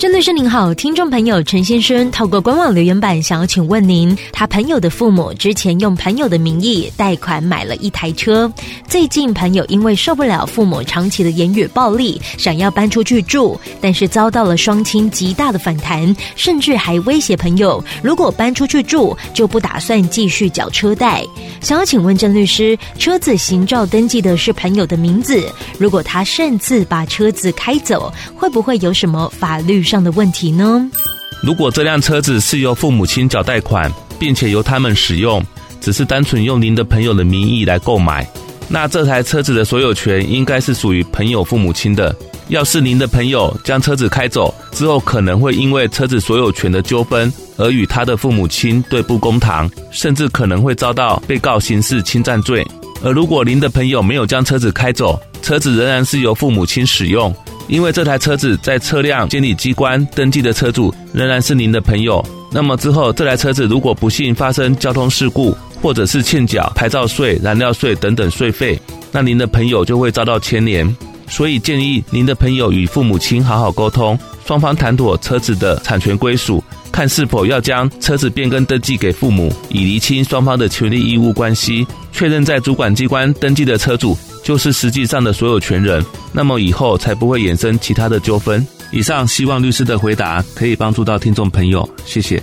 郑律师您好，听众朋友陈先生透过官网留言板想要请问您，他朋友的父母之前用朋友的名义贷款买了一台车，最近朋友因为受不了父母长期的言语暴力，想要搬出去住，但是遭到了双亲极大的反弹，甚至还威胁朋友，如果搬出去住就不打算继续缴车贷。想要请问郑律师，车子行照登记的是朋友的名字，如果他擅自把车子开走，会不会有什么法律上的问题呢？如果这辆车子是由父母亲缴贷款，并且由他们使用，只是单纯用您的朋友的名义来购买，那这台车子的所有权应该是属于朋友父母亲的。要是您的朋友将车子开走之后，可能会因为车子所有权的纠纷而与他的父母亲对簿公堂，甚至可能会遭到被告刑事侵占罪。而如果您的朋友没有将车子开走，车子仍然是由父母亲使用。因为这台车子在车辆监理机关登记的车主仍然是您的朋友，那么之后这台车子如果不幸发生交通事故，或者是欠缴牌照税、燃料税等等税费，那您的朋友就会遭到牵连。所以建议您的朋友与父母亲好好沟通，双方谈妥车子的产权归属，看是否要将车子变更登记给父母，以厘清双方的权利义务关系，确认在主管机关登记的车主。就是实际上的所有权人，那么以后才不会衍生其他的纠纷。以上希望律师的回答可以帮助到听众朋友，谢谢。